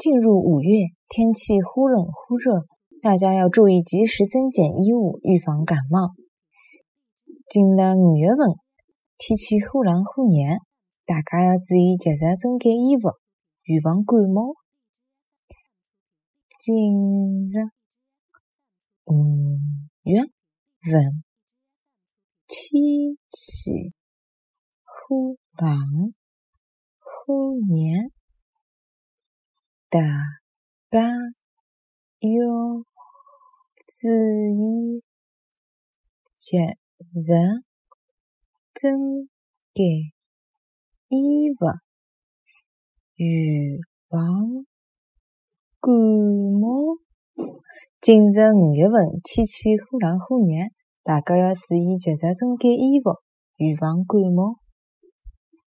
进入五月，天气忽冷忽热，大家要注意及时增减衣物，预防感冒。进了五月份，天气忽冷忽热，大家要注意及时增减衣物，预防感冒。进入五月份，天气忽冷忽热。大家要注意及时增减衣物，预防感冒。进入五月份，天气忽冷忽热，大家要注意及时增减衣物，预防感冒。